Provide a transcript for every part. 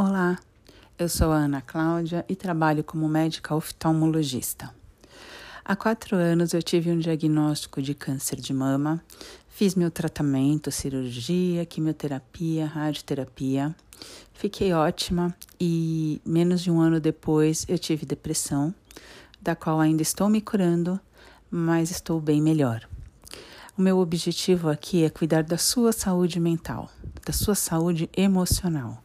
Olá, eu sou a Ana Cláudia e trabalho como médica oftalmologista. Há quatro anos eu tive um diagnóstico de câncer de mama, fiz meu tratamento, cirurgia, quimioterapia, radioterapia, fiquei ótima e menos de um ano depois eu tive depressão, da qual ainda estou me curando, mas estou bem melhor. O meu objetivo aqui é cuidar da sua saúde mental, da sua saúde emocional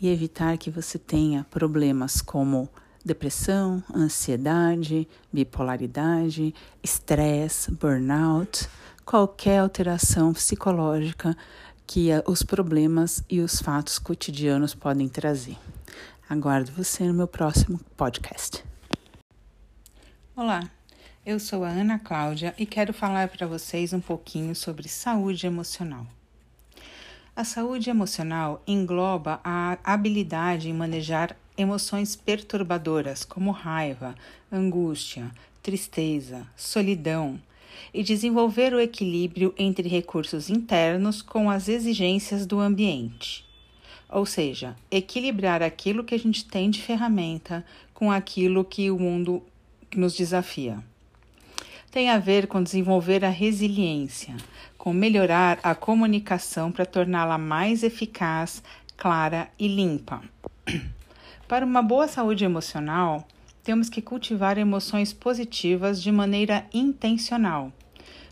e evitar que você tenha problemas como depressão, ansiedade, bipolaridade, estresse, burnout, qualquer alteração psicológica que os problemas e os fatos cotidianos podem trazer. Aguardo você no meu próximo podcast. Olá, eu sou a Ana Cláudia e quero falar para vocês um pouquinho sobre saúde emocional. A saúde emocional engloba a habilidade em manejar emoções perturbadoras como raiva, angústia, tristeza, solidão e desenvolver o equilíbrio entre recursos internos com as exigências do ambiente. Ou seja, equilibrar aquilo que a gente tem de ferramenta com aquilo que o mundo nos desafia tem a ver com desenvolver a resiliência, com melhorar a comunicação para torná-la mais eficaz, clara e limpa. Para uma boa saúde emocional, temos que cultivar emoções positivas de maneira intencional.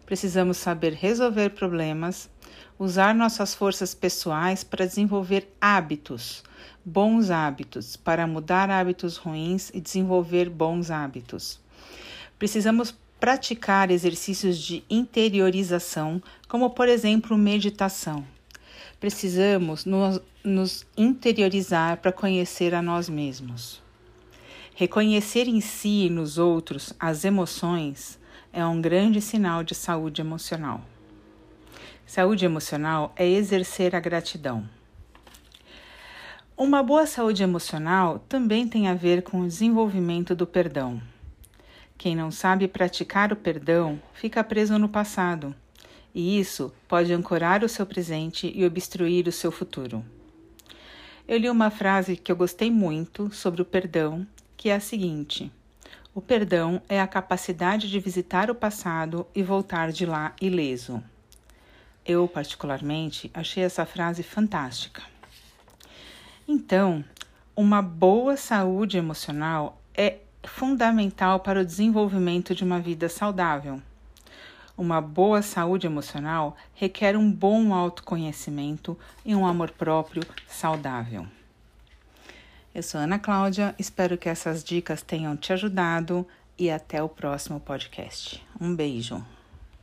Precisamos saber resolver problemas, usar nossas forças pessoais para desenvolver hábitos, bons hábitos, para mudar hábitos ruins e desenvolver bons hábitos. Precisamos praticar exercícios de interiorização, como por exemplo meditação. Precisamos nos, interiorizar para conhecer a nós mesmos. Reconhecer em si e nos outros as emoções é um grande sinal de saúde emocional. Saúde emocional é exercer a gratidão. Uma boa saúde emocional também tem a ver com o desenvolvimento do perdão. Quem não sabe praticar o perdão fica preso no passado, e isso pode ancorar o seu presente e obstruir o seu futuro. Eu li uma frase que eu gostei muito sobre o perdão, que é a seguinte: O perdão é a capacidade de visitar o passado e voltar de lá ileso. Eu, particularmente, achei essa frase fantástica. Então, uma boa saúde emocional é fundamental para o desenvolvimento de uma vida saudável. Uma boa saúde emocional requer um bom autoconhecimento e um amor próprio saudável. Eu sou Ana Cláudia, espero que essas dicas tenham te ajudado e até o próximo podcast. Um beijo.